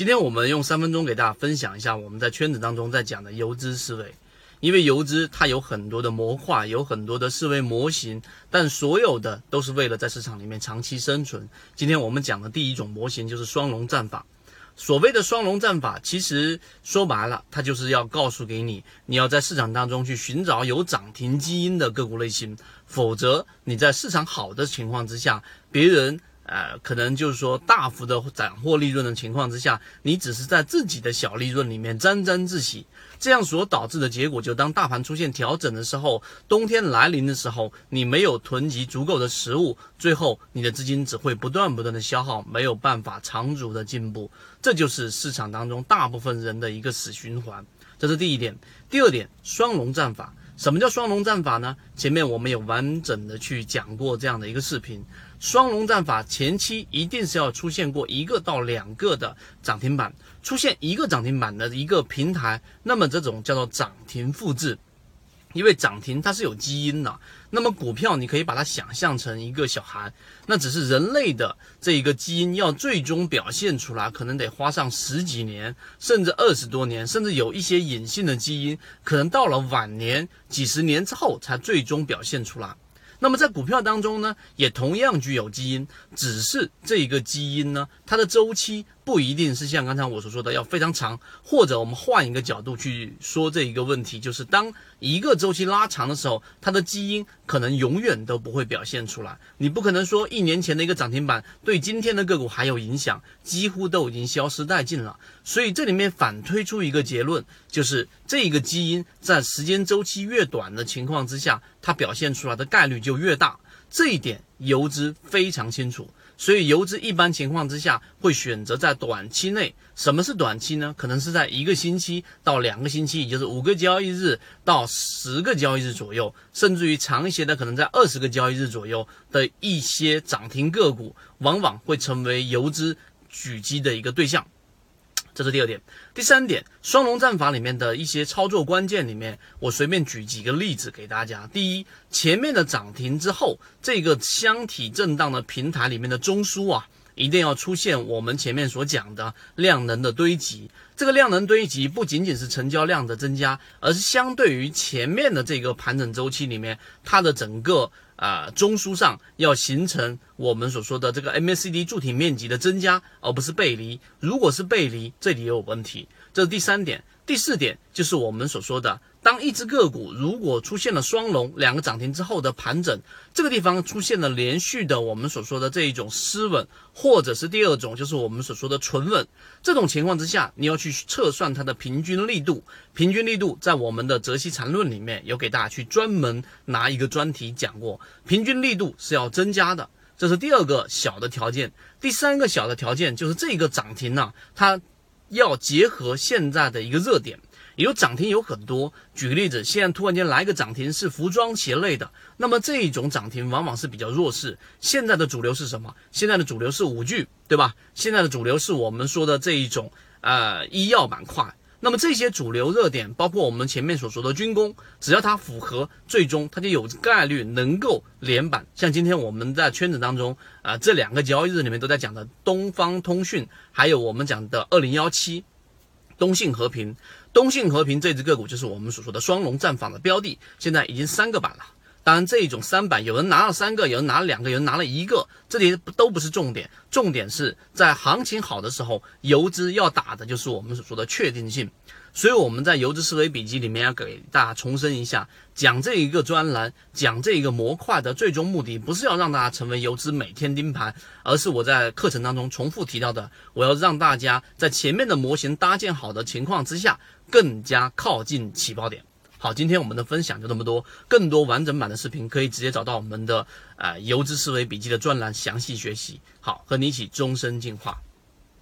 今天我们用三分钟给大家分享一下我们在圈子当中在讲的游资思维。因为游资它有很多的模块，有很多的思维模型，但所有的都是为了在市场里面长期生存。今天我们讲的第一种模型就是双龙战法。所谓的双龙战法，其实说白了，它就是要告诉给你，你要在市场当中去寻找有涨停基因的个股类型，否则你在市场好的情况之下，别人。呃，可能就是说大幅的斩获利润的情况之下，你只是在自己的小利润里面沾沾自喜，这样所导致的结果，就当大盘出现调整的时候，冬天来临的时候，你没有囤积足够的食物，最后你的资金只会不断不断的消耗，没有办法长足的进步，这就是市场当中大部分人的一个死循环。这是第一点，第二点，双龙战法。什么叫双龙战法呢？前面我们有完整的去讲过这样的一个视频。双龙战法前期一定是要出现过一个到两个的涨停板，出现一个涨停板的一个平台，那么这种叫做涨停复制。因为涨停它是有基因的，那么股票你可以把它想象成一个小孩，那只是人类的这一个基因要最终表现出来，可能得花上十几年，甚至二十多年，甚至有一些隐性的基因，可能到了晚年几十年之后才最终表现出来。那么在股票当中呢，也同样具有基因，只是这一个基因呢，它的周期。不一定是像刚才我所说的要非常长，或者我们换一个角度去说这一个问题，就是当一个周期拉长的时候，它的基因可能永远都不会表现出来。你不可能说一年前的一个涨停板对今天的个股还有影响，几乎都已经消失殆尽了。所以这里面反推出一个结论，就是这一个基因在时间周期越短的情况之下，它表现出来的概率就越大。这一点游资非常清楚。所以游资一般情况之下会选择在短期内，什么是短期呢？可能是在一个星期到两个星期，也就是五个交易日到十个交易日左右，甚至于长一些的，可能在二十个交易日左右的一些涨停个股，往往会成为游资狙击的一个对象。这是第二点，第三点，双龙战法里面的一些操作关键里面，我随便举几个例子给大家。第一，前面的涨停之后，这个箱体震荡的平台里面的中枢啊，一定要出现我们前面所讲的量能的堆积。这个量能堆积不仅仅是成交量的增加，而是相对于前面的这个盘整周期里面，它的整个。啊，中枢上要形成我们所说的这个 MACD 柱体面积的增加，而不是背离。如果是背离，这里也有问题。这是第三点。第四点就是我们所说的，当一只个股如果出现了双龙两个涨停之后的盘整，这个地方出现了连续的我们所说的这一种失稳，或者是第二种就是我们所说的纯稳，这种情况之下，你要去测算它的平均力度。平均力度在我们的泽西禅论里面有给大家去专门拿一个专题讲过，平均力度是要增加的，这是第二个小的条件。第三个小的条件就是这个涨停呢，它。要结合现在的一个热点，有涨停有很多。举个例子，现在突然间来个涨停是服装鞋类的，那么这一种涨停往往是比较弱势。现在的主流是什么？现在的主流是五 G，对吧？现在的主流是我们说的这一种呃医药板块。那么这些主流热点，包括我们前面所说的军工，只要它符合，最终它就有概率能够连板。像今天我们在圈子当中啊，这两个交易日里面都在讲的东方通讯，还有我们讲的二零幺七，东信和平，东信和平这只个股就是我们所说的双龙战法的标的，现在已经三个板了。当然，这种三板，有人拿了三个，有人拿了两个，有人拿了一个，这里都不是重点，重点是在行情好的时候，游资要打的就是我们所说的确定性。所以我们在游资思维笔记里面要给大家重申一下，讲这一个专栏，讲这一个模块的最终目的，不是要让大家成为游资每天盯盘，而是我在课程当中重复提到的，我要让大家在前面的模型搭建好的情况之下，更加靠近起爆点。好，今天我们的分享就这么多。更多完整版的视频可以直接找到我们的呃游资思维笔记的专栏详细学习。好，和你一起终身进化。